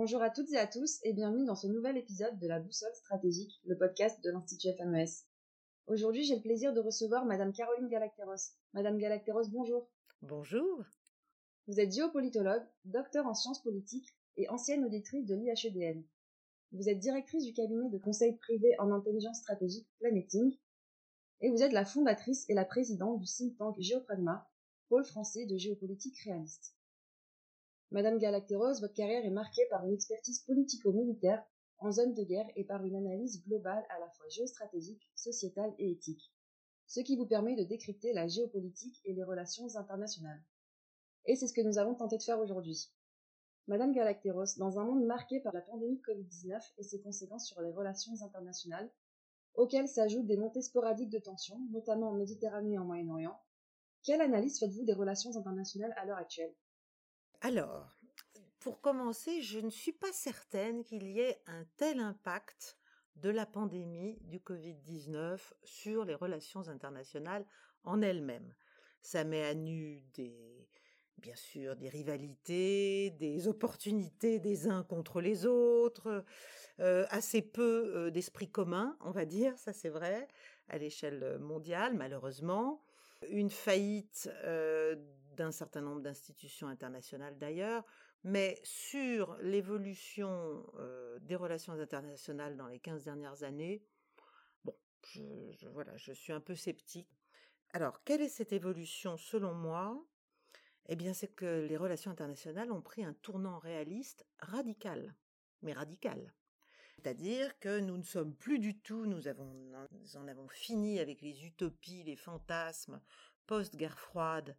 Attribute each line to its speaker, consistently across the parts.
Speaker 1: Bonjour à toutes et à tous et bienvenue dans ce nouvel épisode de la Boussole stratégique, le podcast de l'Institut FMES. Aujourd'hui, j'ai le plaisir de recevoir Madame Caroline Galacteros. Madame Galacteros, bonjour.
Speaker 2: Bonjour.
Speaker 1: Vous êtes géopolitologue, docteur en sciences politiques et ancienne auditrice de l'IHEDN. Vous êtes directrice du cabinet de conseil privé en intelligence stratégique Planeting et vous êtes la fondatrice et la présidente du think tank Géopragma, pôle français de géopolitique réaliste. Madame Galacteros, votre carrière est marquée par une expertise politico-militaire en zone de guerre et par une analyse globale à la fois géostratégique, sociétale et éthique, ce qui vous permet de décrypter la géopolitique et les relations internationales. Et c'est ce que nous avons tenté de faire aujourd'hui. Madame Galacteros, dans un monde marqué par la pandémie Covid-19 et ses conséquences sur les relations internationales, auxquelles s'ajoutent des montées sporadiques de tensions, notamment en Méditerranée et en Moyen-Orient, quelle analyse faites-vous des relations internationales à l'heure actuelle?
Speaker 2: Alors, pour commencer, je ne suis pas certaine qu'il y ait un tel impact de la pandémie du Covid-19 sur les relations internationales en elles-mêmes. Ça met à nu des, bien sûr des rivalités, des opportunités des uns contre les autres, euh, assez peu euh, d'esprit commun, on va dire, ça c'est vrai, à l'échelle mondiale, malheureusement. Une faillite euh, d'un certain nombre d'institutions internationales d'ailleurs, mais sur l'évolution des relations internationales dans les 15 dernières années, bon, je, voilà, je suis un peu sceptique. Alors, quelle est cette évolution selon moi? Eh bien, c'est que les relations internationales ont pris un tournant réaliste radical, mais radical. C'est-à-dire que nous ne sommes plus du tout, nous, avons, nous en avons fini avec les utopies, les fantasmes post-guerre froide,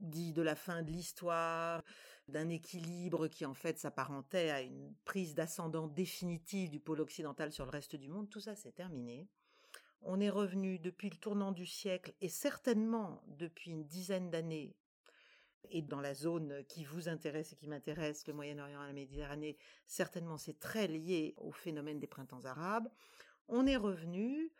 Speaker 2: dit de la fin de l'histoire, d'un équilibre qui en fait s'apparentait à une prise d'ascendant définitive du pôle occidental sur le reste du monde, tout ça c'est terminé. On est revenu depuis le tournant du siècle et certainement depuis une dizaine d'années et dans la zone qui vous intéresse et qui m'intéresse, le Moyen-Orient et la Méditerranée, certainement c'est très lié au phénomène des printemps arabes, on est revenu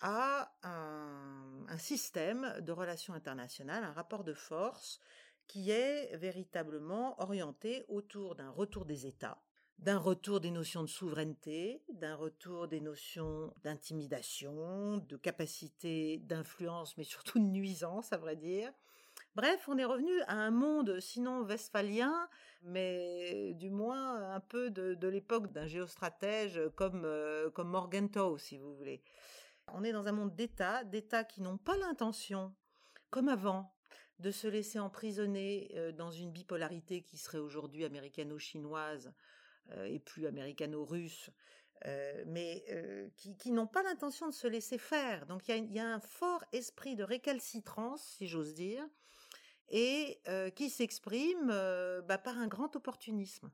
Speaker 2: à un, système de relations internationales, un rapport de force qui est véritablement orienté autour d'un retour des États, d'un retour des notions de souveraineté, d'un retour des notions d'intimidation, de capacité d'influence, mais surtout de nuisance, à vrai dire, Bref, on est revenu à un monde sinon westphalien, mais du moins un peu de, l'époque d'un géostratège comme, euh, comme Morgenthau, si vous voulez. On est dans un monde d'États, d'États qui n'ont pas l'intention, comme avant, de se laisser emprisonner euh, dans une bipolarité qui serait aujourd'hui américano-chinoise euh, et plus américano-russe, mais qui, qui n'ont pas l'intention de se laisser faire. Donc il y, a, un fort esprit de récalcitrance, si j'ose dire, et qui s'exprime bah, par un grand opportunisme.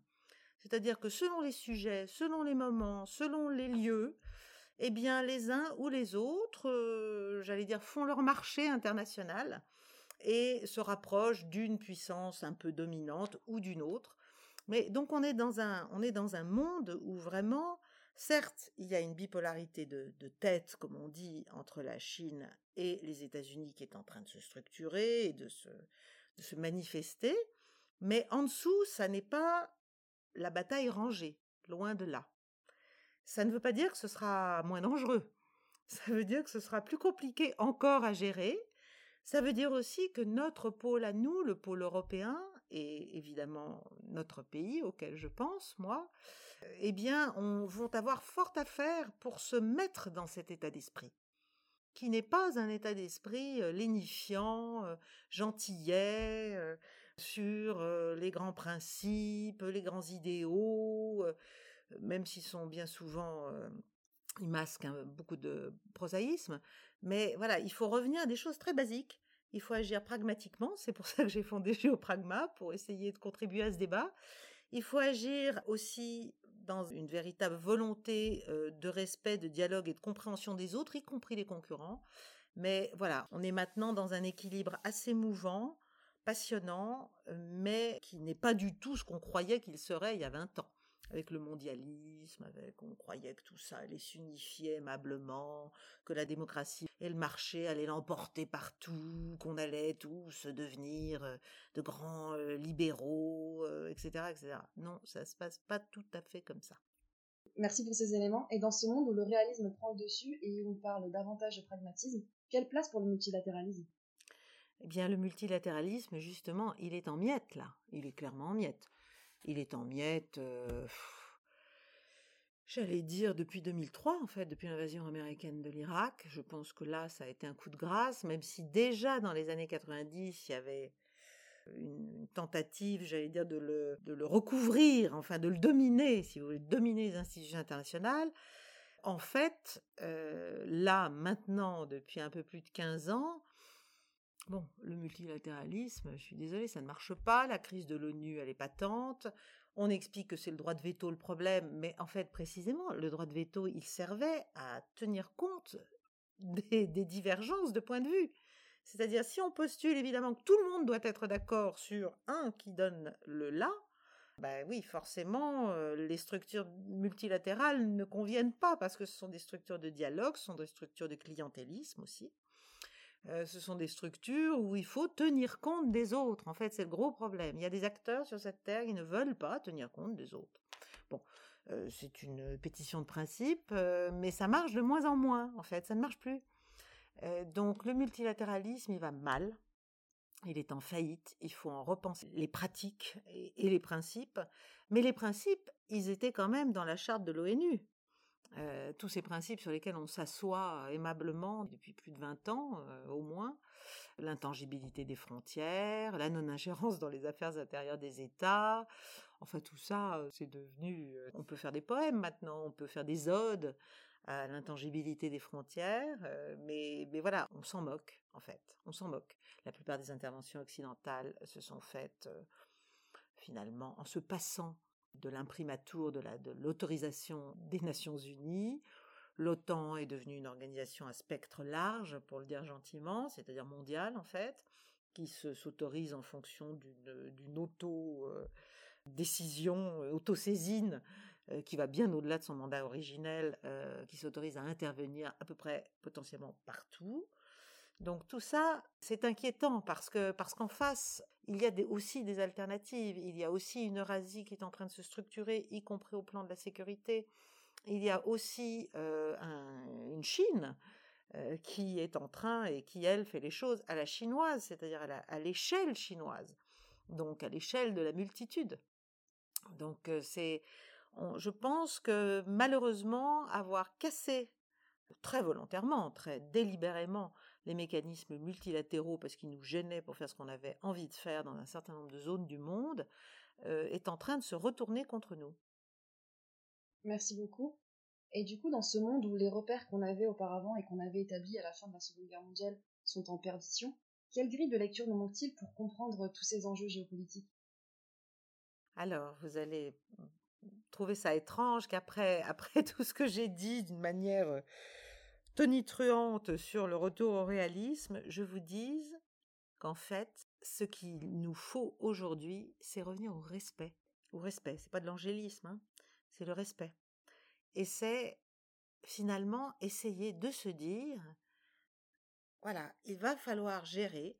Speaker 2: C'est-à-dire que selon les sujets, selon les moments, selon les lieux, eh bien les uns ou les autres, j'allais dire, font leur marché international et se rapprochent d'une puissance un peu dominante ou d'une autre. Mais donc on est dans un, on est dans un monde où vraiment Certes, il y a une bipolarité de, tête, comme on dit, entre la Chine et les États-Unis qui est en train de se structurer et de se, de se manifester, mais en dessous, ça n'est pas la bataille rangée, loin de là. Ça ne veut pas dire que ce sera moins dangereux. Ça veut dire que ce sera plus compliqué encore à gérer. Ça veut dire aussi que notre pôle à nous, le pôle européen, et évidemment notre pays auquel je pense, moi, eh bien, on vont avoir fort à faire pour se mettre dans cet état d'esprit, qui n'est pas un état d'esprit lénifiant, gentillet, sur les grands principes, les grands idéaux, même s'ils sont bien souvent ils masquent beaucoup de prosaïsme, mais voilà, il faut revenir à des choses très basiques. Il faut agir pragmatiquement, c'est pour ça que j'ai fondé Géopragma, pour essayer de contribuer à ce débat. Il faut agir aussi dans une véritable volonté de respect, de dialogue et de compréhension des autres, y compris les concurrents. Mais voilà, on est maintenant dans un équilibre assez mouvant, passionnant, mais qui n'est pas du tout ce qu'on croyait qu'il serait il y a 20 ans. Avec le mondialisme, avec on croyait que tout ça allait s'unifier aimablement, que la démocratie et le marché allait l'emporter partout, qu'on allait tous devenir euh, de grands euh, libéraux, etc., euh, etc. Non, ça se passe pas tout à fait comme ça.
Speaker 1: Merci pour ces éléments. Et dans ce monde où le réalisme prend le dessus et où on parle davantage de pragmatisme, quelle place pour le multilatéralisme?
Speaker 2: Eh bien, le multilatéralisme, justement, il est en miettes, là. Il est clairement en miettes. Il est en miettes. J'allais dire depuis 2003, en fait, depuis l'invasion américaine de l'Irak. Je pense que là, ça a été un coup de grâce, même si déjà dans les années 90, il y avait une tentative, j'allais dire, de le, recouvrir, enfin de le dominer, si vous voulez, dominer les institutions internationales. En fait, là, maintenant, depuis un peu plus de 15 ans, bon, le multilatéralisme, je suis désolée, ça ne marche pas, la crise de l'ONU, elle est patente, on explique que c'est le droit de veto le problème, mais en fait, précisément, le droit de veto, il servait à tenir compte des, divergences de point de vue. C'est-à-dire, si on postule évidemment que tout le monde doit être d'accord sur un qui donne le là, ben oui, forcément, euh, les structures multilatérales ne conviennent pas parce que ce sont des structures de dialogue, ce sont des structures de clientélisme aussi. Euh, ce sont des structures où il faut tenir compte des autres. En fait, c'est le gros problème. Il y a des acteurs sur cette terre qui ne veulent pas tenir compte des autres. Bon, euh, c'est une pétition de principe, euh, mais ça marche de moins en moins. En fait, ça ne marche plus. donc, le multilatéralisme, il va mal. Il est en faillite. Il faut en repenser les pratiques et les principes. Mais les principes, ils étaient quand même dans la charte de l'ONU. Euh, tous ces principes sur lesquels on s'assoit aimablement depuis plus de 20 ans euh, au moins, l'intangibilité des frontières, la non-ingérence dans les affaires intérieures des États, enfin tout ça, euh, c'est devenu... on peut faire des poèmes maintenant, on peut faire des odes à l'intangibilité des frontières, mais, mais voilà, on s'en moque en fait, on s'en moque. La plupart des interventions occidentales se sont faites finalement en se passant de l'imprimatur de l'autorisation des Nations Unies. L'OTAN est devenue une organisation à spectre large, pour le dire gentiment, c'est-à-dire mondiale en fait, qui s'autorise en fonction d'une auto-décision, euh, auto-saisine, euh, qui va bien au-delà de son mandat originel, euh, qui s'autorise à intervenir à peu près potentiellement partout. Donc tout ça, c'est inquiétant parce que parce qu'en face, il y a aussi des alternatives. Il y a aussi une Eurasie qui est en train de se structurer, y compris au plan de la sécurité. Il y a aussi euh, une Chine euh, qui est en train et qui elle fait les choses à la chinoise, c'est-à-dire à l'échelle chinoise, donc à l'échelle de la multitude. Donc euh, c'est, je pense que malheureusement avoir cassé très volontairement, très délibérément les mécanismes multilatéraux parce qu'ils nous gênaient pour faire ce qu'on avait envie de faire dans un certain nombre de zones du monde, euh, est en train de se retourner contre nous.
Speaker 1: Merci beaucoup. Et du coup, dans ce monde où les repères qu'on avait auparavant et qu'on avait établis à la fin de la Seconde Guerre mondiale sont en perdition, quelle grille de lecture nous manque-t-il pour comprendre tous ces enjeux géopolitiques?
Speaker 2: Alors, vous allez trouver ça étrange qu'après après tout ce que j'ai dit d'une manière euh, tonitruante sur le retour au réalisme, je vous dise qu'en fait, ce qu'il nous faut aujourd'hui, c'est revenir au respect. Au respect, c'est pas de l'angélisme, hein, c'est le respect. Et c'est finalement essayer de se dire, voilà, il va falloir gérer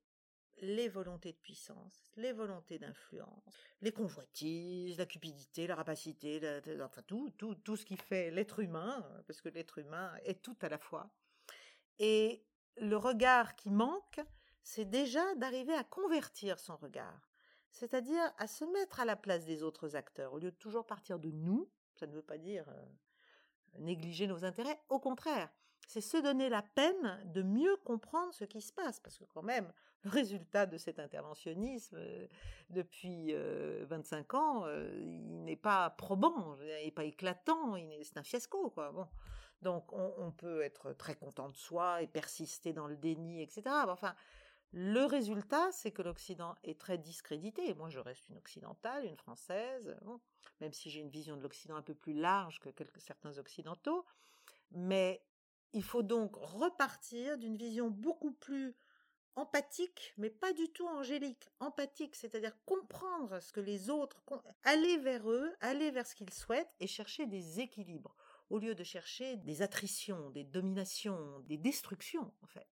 Speaker 2: les volontés de puissance, les volontés d'influence, les convoitises, la cupidité, la rapacité, enfin tout, tout, tout ce qui fait l'être humain, parce que l'être humain est tout à la fois. Et le regard qui manque, c'est déjà d'arriver à convertir son regard, c'est-à-dire à se mettre à la place des autres acteurs, au lieu de toujours partir de nous, ça ne veut pas dire euh, négliger nos intérêts, au contraire, c'est se donner la peine de mieux comprendre ce qui se passe, parce que quand même, le résultat de cet interventionnisme euh, depuis 25 euh, ans, euh, il n'est pas probant, il n'est pas éclatant, c'est un fiasco. Donc on, peut être très content de soi et persister dans le déni, etc. Enfin, le résultat, c'est que l'Occident est très discrédité. Moi, je reste une occidentale, une française, même si j'ai une vision de l'Occident un peu plus large que certains occidentaux. Mais il faut donc repartir d'une vision beaucoup plus empathique, mais pas du tout angélique. Empathique, c'est-à-dire comprendre ce que les autres, aller vers eux, aller vers ce qu'ils souhaitent et chercher des équilibres. au lieu de chercher des attritions, des dominations, des destructions, en fait.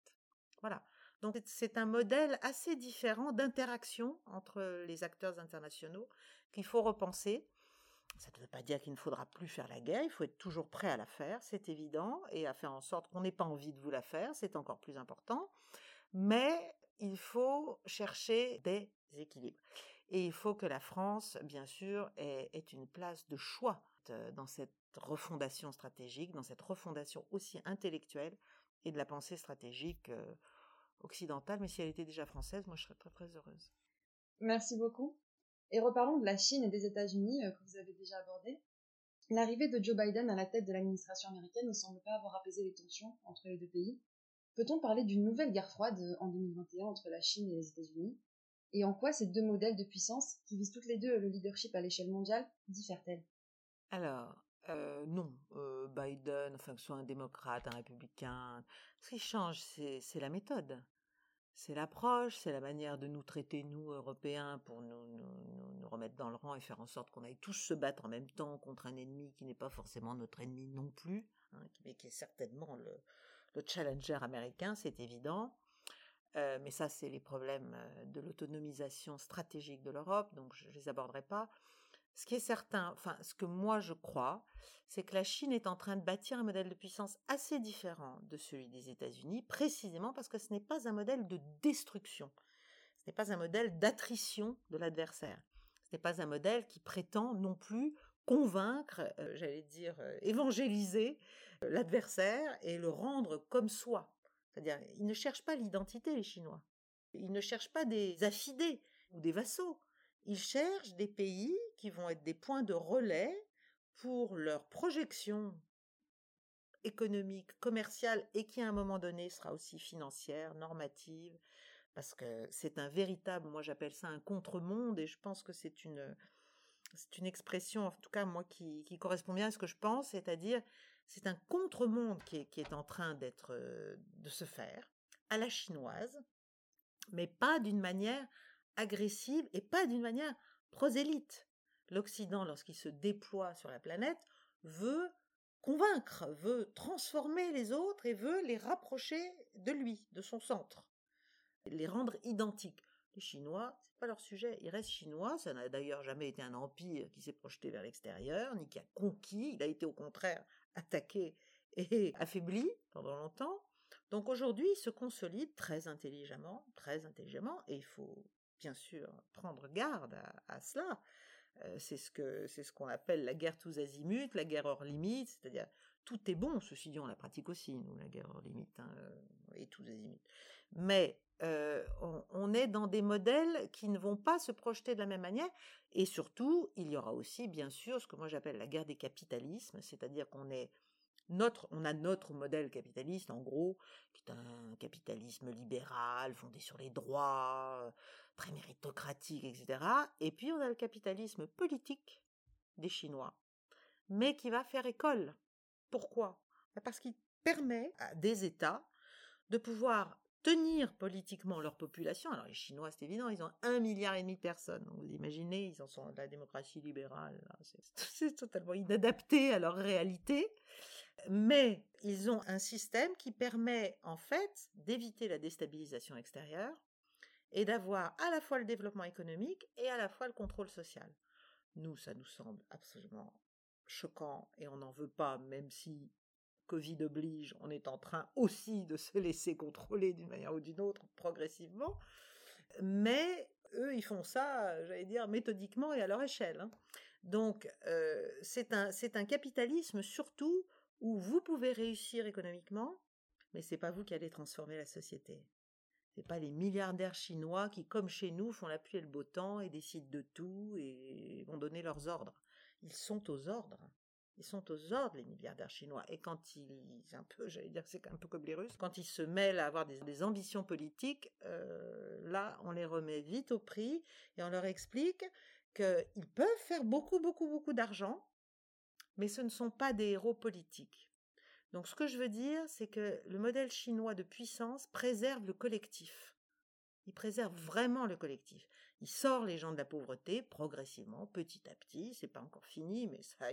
Speaker 2: Voilà. Donc c'est un modèle assez différent d'interaction entre les acteurs internationaux qu'il faut repenser. Ça ne veut pas dire qu'il ne faudra plus faire la guerre, il faut être toujours prêt à la faire, c'est évident, et à faire en sorte qu'on n'ait pas envie de vous la faire, c'est encore plus important. Mais il faut chercher des équilibres. Et il faut que la France, bien sûr, ait, une place de choix dans cette refondation stratégique, dans cette refondation aussi intellectuelle et de la pensée stratégique euh, occidentale. Mais si elle était déjà française, moi je serais très très heureuse.
Speaker 1: Merci beaucoup. Et reparlons de la Chine et des États-Unis euh, que vous avez déjà abordé. L'arrivée de Joe Biden à la tête de l'administration américaine ne semble pas avoir apaisé les tensions entre les deux pays. Peut-on parler d'une nouvelle guerre froide euh, en 2021 entre la Chine et les États-Unis? Et en quoi ces deux modèles de puissance, qui visent toutes les deux le leadership à l'échelle mondiale, diffèrent-elles?
Speaker 2: Alors, euh, non, Biden, enfin que ce soit un démocrate, un républicain, ce qui change, c'est la méthode. C'est l'approche, c'est la manière de nous traiter, nous, Européens, pour nous, remettre dans le rang et faire en sorte qu'on aille tous se battre en même temps contre un ennemi qui n'est pas forcément notre ennemi non plus, hein, mais qui est certainement le, le challenger américain, c'est évident. Euh, mais ça, c'est les problèmes euh, de l'autonomisation stratégique de l'Europe, donc je ne les aborderai pas. Ce qui est certain, enfin, ce que moi je crois, c'est que la Chine est en train de bâtir un modèle de puissance assez différent de celui des États-Unis, précisément parce que ce n'est pas un modèle de destruction, ce n'est pas un modèle d'attrition de l'adversaire, ce n'est pas un modèle qui prétend non plus convaincre, euh, j'allais dire évangéliser l'adversaire et le rendre comme soi. C'est-à-dire, ils ne cherchent pas l'identité, les Chinois. Ils ne cherchent pas des affidés ou des vassaux. Ils cherchent des pays qui vont être des points de relais pour leur projection économique, commerciale et qui à un moment donné sera aussi financière, normative, parce que c'est un véritable, moi j'appelle ça un contre-monde et je pense que c'est une, c'est une expression, en tout cas moi qui, qui correspond bien à ce que je pense, c'est-à-dire c'est un contre-monde qui est, en train d'être, euh, de se faire à la chinoise, mais pas d'une manière agressive et pas d'une manière prosélyte. L'Occident, lorsqu'il se déploie sur la planète, veut convaincre, veut transformer les autres et veut les rapprocher de lui, de son centre, les rendre identiques. Les Chinois, c'est pas leur sujet. Ils restent chinois. Ça n'a d'ailleurs jamais été un empire qui s'est projeté vers l'extérieur, ni qui a conquis. Il a été au contraire attaqué et affaibli pendant longtemps. Donc aujourd'hui, il se consolide très intelligemment, très intelligemment, et il faut bien sûr prendre garde à, cela. Euh, c'est ce que c'est ce qu'on appelle la guerre tous azimuts, la guerre hors limite, c'est-à-dire tout est bon. Ceci dit, on la pratique aussi, nous, la guerre hors limite hein, et tous azimuts. Mais euh, on, est dans des modèles qui ne vont pas se projeter de la même manière. Et surtout, il y aura aussi, bien sûr, ce que moi j'appelle la guerre des capitalismes, c'est-à-dire qu'on est notre, on a notre modèle capitaliste, en gros, qui est un capitalisme libéral, fondé sur les droits, très méritocratique, etc. Et puis on a le capitalisme politique des Chinois, mais qui va faire école. Pourquoi? Parce qu'il permet à des États de pouvoir tenir politiquement leur population. Alors les Chinois, c'est évident, ils ont un milliard et demi de personnes. vous imaginez, ils en sont de la démocratie libérale. C'est totalement inadapté à leur réalité. Mais ils ont un système qui permet en fait d'éviter la déstabilisation extérieure et d'avoir à la fois le développement économique et à la fois le contrôle social. Nous, ça nous semble absolument choquant et on n'en veut pas, même si Covid oblige, on est en train aussi de se laisser contrôler d'une manière ou d'une autre progressivement. Mais eux, ils font ça, j'allais dire, méthodiquement et à leur échelle. Hein. Donc, euh, c'est un, un capitalisme surtout où vous pouvez réussir économiquement, mais c'est pas vous qui allez transformer la société. C'est pas les milliardaires chinois qui, comme chez nous, font la pluie et le beau temps et décident de tout et vont donner leurs ordres. Ils sont aux ordres. Ils sont aux ordres, les milliardaires chinois. Et quand ils, un peu, j'allais dire c'est un peu comme les quand ils se mêlent à avoir des, ambitions politiques, euh, là, on les remet vite au prix et on leur explique qu'ils peuvent faire beaucoup, beaucoup, beaucoup d'argent, mais ce ne sont pas des héros politiques. Donc ce que je veux dire, c'est que le modèle chinois de puissance préserve le collectif. Il préserve vraiment le collectif. Il sort les gens de la pauvreté progressivement, petit à petit. C'est pas encore fini, mais ça,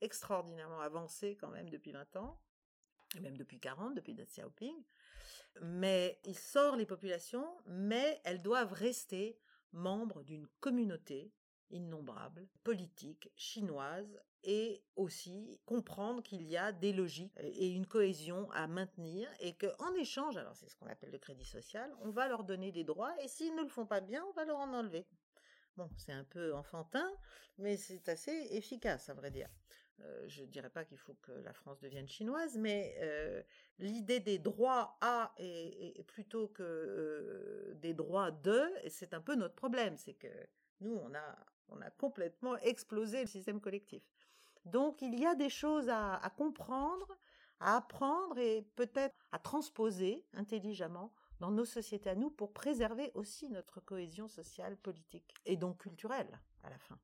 Speaker 2: extraordinairement avancée quand même depuis 20 ans, et même depuis 40, depuis Deng Xiaoping. Mais il sort les populations, mais elles doivent rester membres d'une communauté innombrable, politique, chinoise, et aussi comprendre qu'il y a des logiques et une cohésion à maintenir et qu'en échange, alors c'est ce qu'on appelle le crédit social, on va leur donner des droits et s'ils ne le font pas bien, on va leur en enlever. Bon, c'est un peu enfantin, mais c'est assez efficace, à vrai dire. Euh, je ne dirais pas qu'il faut que la France devienne chinoise, mais euh, l'idée des droits à et, plutôt que euh, des droits de, c'est un peu notre problème, c'est que nous on a on a complètement explosé le système collectif. Donc il y a des choses à, comprendre, à apprendre et peut-être à transposer intelligemment dans nos sociétés à nous pour préserver aussi notre cohésion sociale, politique et donc culturelle à la fin.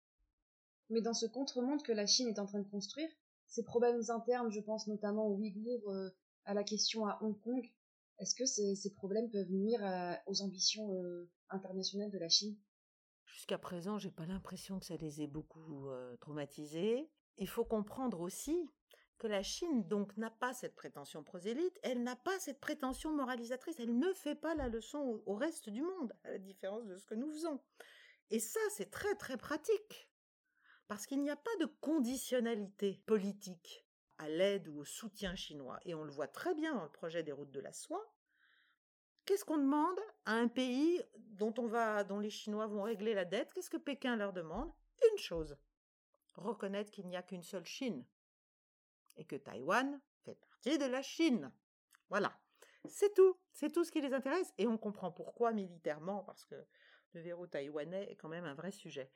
Speaker 1: Mais dans ce contre-monde que la Chine est en train de construire, ces problèmes internes, je pense notamment aux Ouïghours, euh, à la question à Hong Kong, est-ce que ces, problèmes peuvent nuire aux ambitions euh, internationales de la Chine?
Speaker 2: Jusqu'à présent, j'ai pas l'impression que ça les ait beaucoup euh, traumatisés. Il faut comprendre aussi que la Chine donc n'a pas cette prétention prosélyte, elle n'a pas cette prétention moralisatrice, elle ne fait pas la leçon au, reste du monde, à la différence de ce que nous faisons. Et ça, c'est très très pratique, parce qu'il n'y a pas de conditionnalité politique à l'aide ou au soutien chinois, et on le voit très bien dans le projet des routes de la soie. Qu'est-ce qu'on demande à un pays dont on les Chinois vont régler la dette? Qu'est-ce que Pékin leur demande? Une chose reconnaître qu'il n'y a qu'une seule Chine et que Taïwan fait partie de la Chine. Voilà. C'est tout. C'est tout ce qui les intéresse. Et on comprend pourquoi militairement, parce que le verrou taïwanais est quand même un vrai sujet.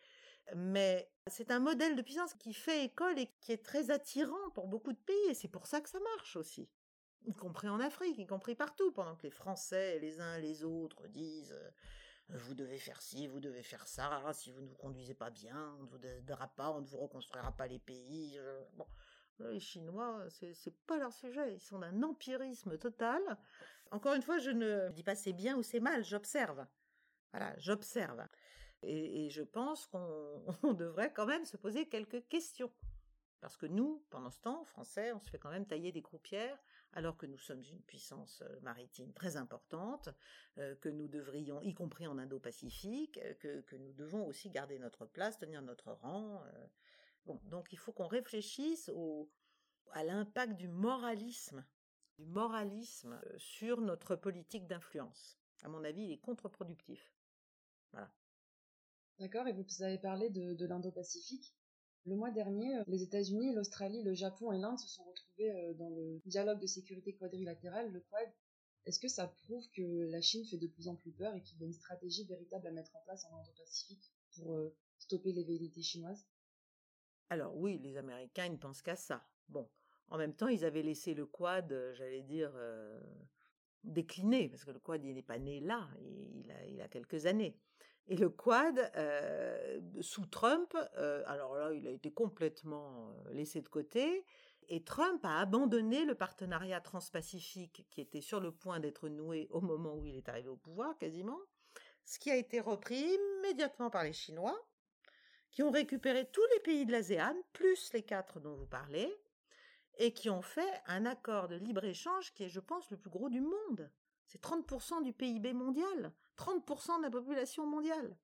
Speaker 2: Mais c'est un modèle de puissance qui fait école et qui est très attirant pour beaucoup de pays. Et c'est pour ça que ça marche aussi. Y compris en Afrique, y compris partout, pendant que les Français, les uns les autres, disent vous devez faire ci, vous devez faire ça, si vous ne vous conduisez pas bien, on ne vous aidera pas, on ne vous reconstruira pas les pays. Bon, les Chinois, c'est pas leur sujet, ils sont d'un empirisme total. Encore une fois, je ne dis pas c'est bien ou c'est mal, j'observe. Voilà, j'observe. Et, et, je pense qu'on devrait quand même se poser quelques questions. Parce que nous, pendant ce temps, Français, on se fait quand même tailler des croupières alors que nous sommes une puissance euh, maritime très importante, euh, que nous devrions, y compris en Indo-Pacifique, euh, que, nous devons aussi garder notre place, tenir notre rang. Bon, donc il faut qu'on réfléchisse au, à l'impact du moralisme, du moralisme sur notre politique d'influence. À mon avis, il est contre-productif.
Speaker 1: D'accord, et vous avez parlé de l'Indo-Pacifique. Le mois dernier, euh, les États-Unis, l'Australie, le Japon et l'Inde se sont retrouvés euh, dans le dialogue de sécurité quadrilatéral, le Quad. Est-ce que ça prouve que la Chine fait de plus en plus peur et qu'il y a une stratégie véritable à mettre en place en Indo-Pacifique pour euh, stopper les velléités chinoises?
Speaker 2: Alors oui, les Américains ne pensent qu'à ça. Bon, en même temps, ils avaient laissé le Quad, j'allais dire, décliner, parce que le Quad, n'est pas né là, il a, il a quelques années. Et le Quad, euh, sous Trump, euh, alors là, il a été complètement euh, laissé de côté. Et Trump a abandonné le partenariat transpacifique qui était sur le point d'être noué au moment où il est arrivé au pouvoir, quasiment. Ce qui a été repris immédiatement par les Chinois, qui ont récupéré tous les pays de l'ASEAN, plus les quatre dont vous parlez, et qui ont fait un accord de libre-échange qui est, je pense, le plus gros du monde. C'est 30% du PIB mondial, 30% de la population mondiale.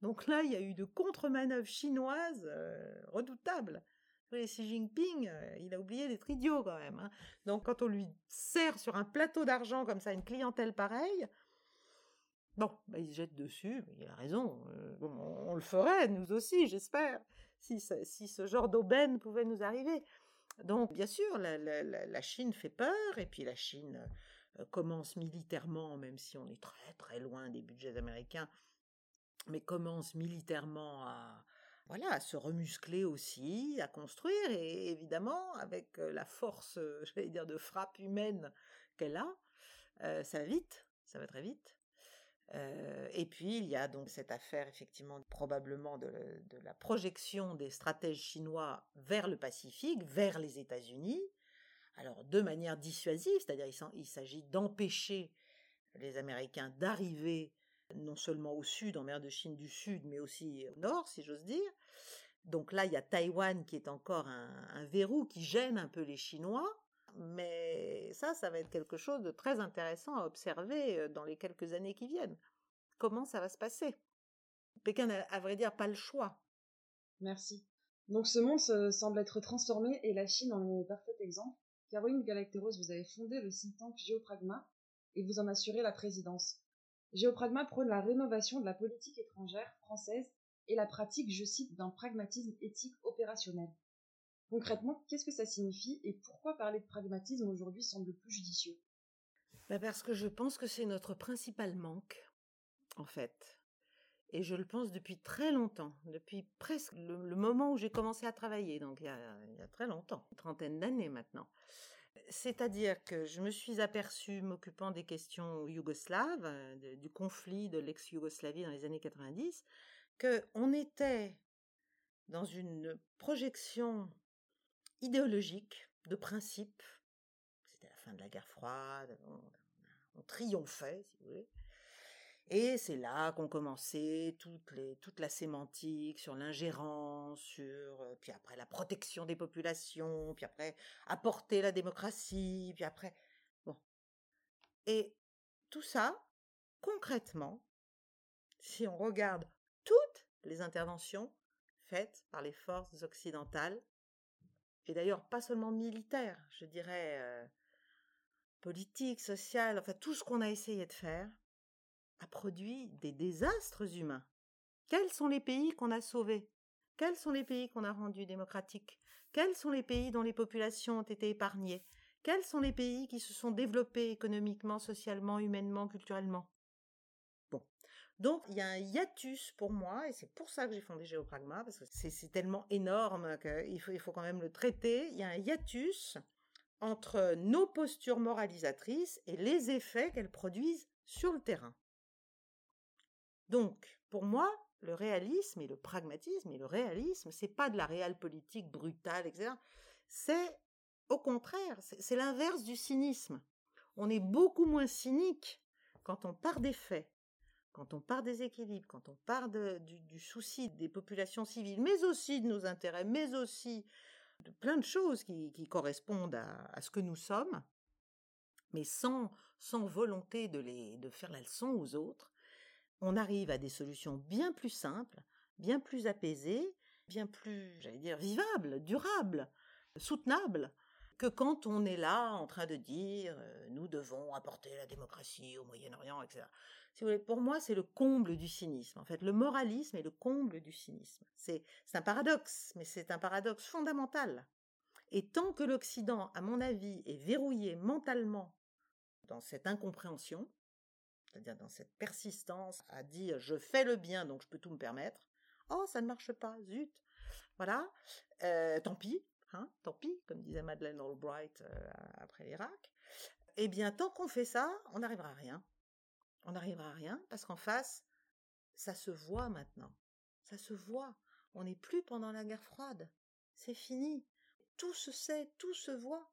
Speaker 2: Donc là, il y a eu de contre-manœuvres chinoises euh, redoutables. Xi Jinping, euh, il a oublié d'être idiot quand même. Hein. Donc quand on lui sert sur un plateau d'argent comme ça une clientèle pareille, bon, bah, il se jette dessus, il a raison. Euh, on, le ferait, nous aussi, j'espère, si, ce genre d'aubaine pouvait nous arriver. Donc bien sûr, la, Chine fait peur, et puis la Chine commence militairement, même si on est très très loin des budgets américains, mais commence militairement à, voilà, à se remuscler aussi, à construire, et évidemment, avec euh, la force, euh, j'allais dire, de frappe humaine qu'elle a, ça va vite, ça va très vite. et puis, il y a donc cette affaire, effectivement, probablement de, la projection des stratèges chinois vers le Pacifique, vers les États-Unis, alors de manière dissuasive, c'est-à-dire il s'agit d'empêcher les Américains d'arriver non seulement au sud, en mer de Chine du Sud, mais aussi au nord, si j'ose dire. Donc là, il y a Taïwan qui est encore un, verrou qui gêne un peu les Chinois, mais ça, ça va être quelque chose de très intéressant à observer euh, dans les quelques années qui viennent. Comment ça va se passer? Pékin n'a, à vrai dire, pas le choix.
Speaker 1: Merci. Donc ce monde semble être transformé et la Chine en est le parfait exemple. Caroline Galacteros, vous avez fondé le think tank Géopragma et vous en assurez la présidence. Géopragma prône la rénovation de la politique étrangère française et la pratique, je cite, d'un pragmatisme éthique opérationnel. Concrètement, qu'est-ce que ça signifie et pourquoi parler de pragmatisme aujourd'hui semble plus judicieux?
Speaker 2: Bah, Parce que je pense que c'est notre principal manque, en fait. Et je le pense depuis très longtemps, depuis presque le, moment où j'ai commencé à travailler, donc il y a, très longtemps, une trentaine d'années maintenant. C'est-à-dire que je me suis aperçue, m'occupant des questions yougoslaves, euh, du conflit de l'ex-Yougoslavie dans les années 90, qu'on était dans une projection idéologique, de principe. C'était la fin de la guerre froide, on triomphait, si vous voulez. Et c'est là qu'ont commencé toutes les, toute la sémantique sur l'ingérence, euh, puis après la protection des populations, puis après apporter la démocratie, puis après bon. Et tout ça, concrètement, si on regarde toutes les interventions faites par les forces occidentales, et d'ailleurs pas seulement militaires, je dirais euh, politiques, sociales, enfin tout ce qu'on a essayé de faire, a produit des désastres humains. Quels sont les pays qu'on a sauvés? Quels sont les pays qu'on a rendus démocratiques? Quels sont les pays dont les populations ont été épargnées? Quels sont les pays qui se sont développés économiquement, socialement, humainement, culturellement? Bon. Donc, il y a un hiatus pour moi, et c'est pour ça que j'ai fondé Géopragma, parce que c'est tellement énorme qu'il faut, quand même le traiter. Il y a un hiatus entre nos postures moralisatrices et les effets qu'elles produisent sur le terrain. Donc, pour moi, le réalisme et le pragmatisme et le réalisme, c'est pas de la réelle politique brutale, etc. C'est au contraire, c'est l'inverse du cynisme. On est beaucoup moins cynique quand on part des faits, quand on part des équilibres, quand on part du, souci des populations civiles, mais aussi de nos intérêts, mais aussi de plein de choses qui, correspondent à, ce que nous sommes, mais sans, volonté de faire la leçon aux autres on arrive à des solutions bien plus simples, bien plus apaisées, bien plus, j'allais dire, vivables, durables, soutenables, que quand on est là en train de dire euh, nous devons apporter la démocratie au Moyen-Orient, etc. Si vous voulez, pour moi, c'est le comble du cynisme. En fait, le moralisme est le comble du cynisme. C'est un paradoxe, mais c'est un paradoxe fondamental. Et tant que l'Occident, à mon avis, est verrouillé mentalement dans cette incompréhension, c'est-à-dire dans cette persistance à dire je fais le bien donc je peux tout me permettre. Oh, ça ne marche pas, zut. Voilà, euh, tant pis, hein, tant pis, comme disait Madeleine Albright euh, après l'Irak. Eh bien, tant qu'on fait ça, on n'arrivera à rien. On n'arrivera à rien parce qu'en face, ça se voit maintenant. Ça se voit. On n'est plus pendant la guerre froide. C'est fini. Tout se sait, tout se voit.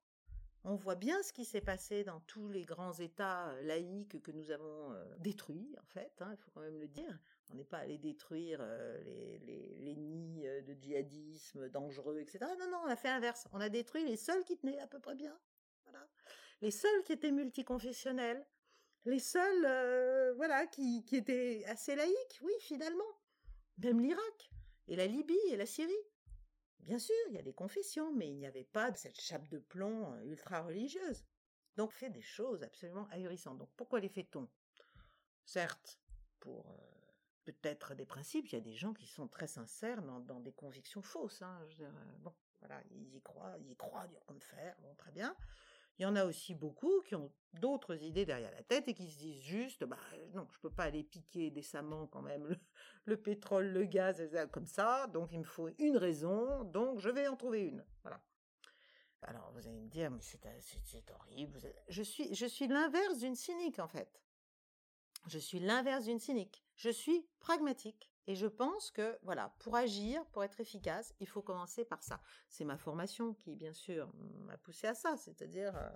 Speaker 2: On voit bien ce qui s'est passé dans tous les grands États euh, laïques que nous avons euh, détruits, en fait, hein, il faut quand même le dire. On n'est pas allé détruire euh, les, nids de djihadisme dangereux, etc. Non, non, on a fait l'inverse. On a détruit les seuls qui tenaient à peu près bien. Voilà. Les seuls qui étaient multiconfessionnels. Les seuls, voilà, qui, qui étaient assez laïques, oui, finalement. Même l'Irak, et la Libye, et la Syrie. Bien sûr, il y a des confessions, mais il n'y avait pas cette chape de plomb euh, ultra religieuse. Donc, fait des choses absolument ahurissantes. Donc, pourquoi les fait-on? Certes, pour euh, peut-être des principes, il y a des gens qui sont très sincères dans, des convictions fausses. Hein, euh, bon, voilà, ils y croient, ils y croient dur comme fer, bon, très bien. Il y en a aussi beaucoup qui ont d'autres idées derrière la tête et qui se disent juste, bah non, je peux pas aller piquer décemment quand même le, pétrole, le gaz, comme ça, donc il me faut une raison, donc je vais en trouver une. Voilà. Alors vous allez me dire, mais c'est horrible. Je suis, je suis l'inverse d'une cynique en fait. Je suis l'inverse d'une cynique. Je suis pragmatique. Et je pense que, voilà, pour agir, pour être efficace, il faut commencer par ça. C'est ma formation qui, bien sûr, m'a poussé à ça, c'est-à-dire, euh,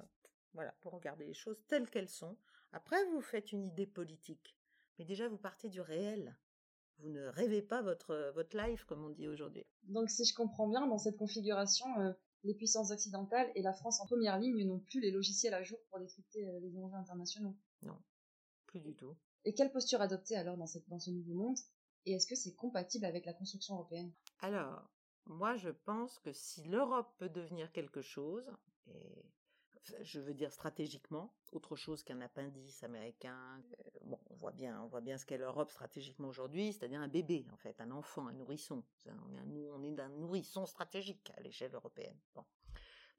Speaker 2: voilà, pour regarder les choses telles qu'elles sont. Après, vous faites une idée politique. Mais déjà, vous partez du réel. vous ne rêvez pas votre, votre life, comme on dit aujourd'hui.
Speaker 1: Donc si je comprends bien, dans cette configuration, les puissances occidentales et la France en première ligne n'ont plus les logiciels à jour pour décrypter les enjeux internationaux.
Speaker 2: Non, plus du tout.
Speaker 1: Et quelle posture adopter alors dans, cette, dans ce nouveau monde? Et est-ce que c'est compatible avec la construction européenne?
Speaker 2: Alors, moi je pense que si l'Europe peut devenir quelque chose, et je veux dire stratégiquement, autre chose qu'un appendice américain. Euh, bon, on voit bien, on voit bien ce qu'est l'Europe stratégiquement aujourd'hui, c'est-à-dire un bébé en fait, un enfant, un nourrisson. On est, on est d'un nourrisson stratégique à l'échelle européenne.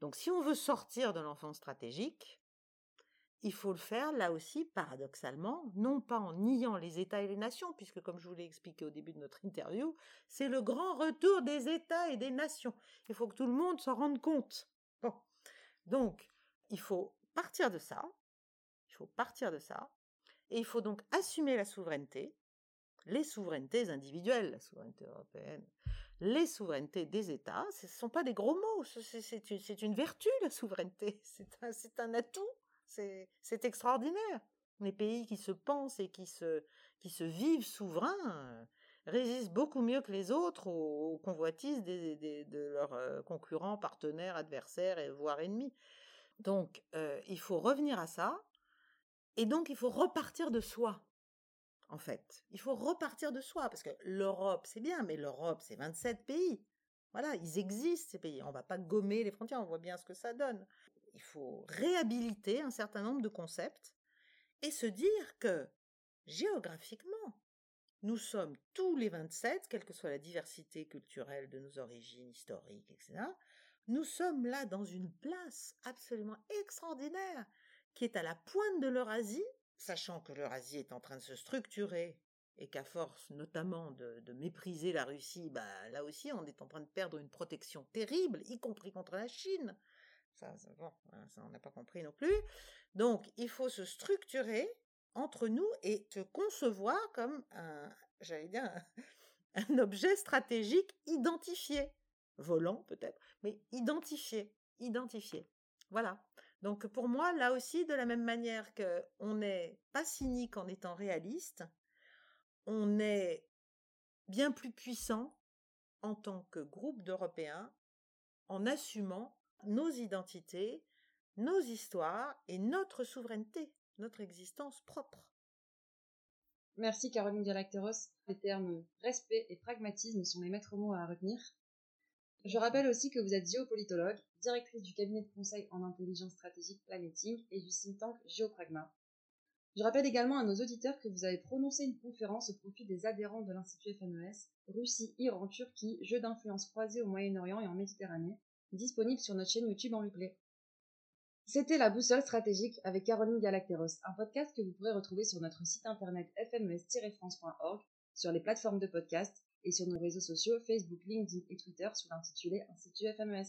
Speaker 2: Donc, si on veut sortir de l'enfant stratégique, il faut le faire là aussi paradoxalement, non pas en niant les États et les nations, puisque comme je vous l'ai expliqué au début de notre interview, c'est le grand retour des États et des nations. Il faut que tout le monde s'en rende compte. Bon. Donc, il faut partir de ça. Il faut partir de ça. Et il faut donc assumer la souveraineté, les souverainetés individuelles, la souveraineté européenne, les souverainetés des États. Ce ne sont pas des gros mots, c'est une, vertu, la souveraineté. C'est un atout c'est extraordinaire. Les pays qui se pensent et qui se, qui se vivent souverains euh, résistent beaucoup mieux que les autres aux, convoitises de leurs euh, concurrents, partenaires, adversaires, et voire ennemis. Donc, euh, il faut revenir à ça. Et donc, il faut repartir de soi, en fait. Il faut repartir de soi, parce que l'Europe, c'est bien, mais l'Europe, c'est 27 pays. Voilà, ils existent, ces pays. On ne va pas gommer les frontières, on voit bien ce que ça donne il faut réhabiliter un certain nombre de concepts et se dire que géographiquement, nous sommes tous les 27, quelle que soit la diversité culturelle de nos origines historiques, etc., nous sommes là dans une place absolument extraordinaire qui est à la pointe de l'Eurasie, sachant que l'Eurasie est en train de se structurer et qu'à force notamment de, de, mépriser la Russie, bah, là aussi on est en train de perdre une protection terrible, y compris contre la Chine. Ça, bon, ça on n'a pas compris non plus. Donc, il faut se structurer entre nous et se concevoir comme un, j'allais dire, un, objet stratégique identifié. Volant peut-être, mais identifié, identifié. Voilà. Donc pour moi, là aussi, de la même manière qu'on n'est pas cynique en étant réaliste, on est bien plus puissant en tant que groupe d'Européens en assumant nos identités, nos histoires et notre souveraineté, notre existence propre.
Speaker 1: Merci Caroline Galacteros. Les termes respect et pragmatisme sont les maîtres mots à retenir. Je rappelle aussi que vous êtes géopolitologue, directrice du cabinet de conseil en intelligence stratégique Planeting et du think tank Géopragma. Je rappelle également à nos auditeurs que vous avez prononcé une conférence au profit des adhérents de l'Institut FMES, Russie, Iran, Turquie, jeux d'influence croisés au Moyen-Orient et en Méditerranée, disponible sur notre chaîne YouTube en replay. C'était La Boussole Stratégique avec Caroline Galacteros, un podcast que vous pourrez retrouver sur notre site internet fmes-france.org, sur les plateformes de podcast et sur nos réseaux sociaux Facebook, LinkedIn et Twitter sous l'intitulé Institut FMES.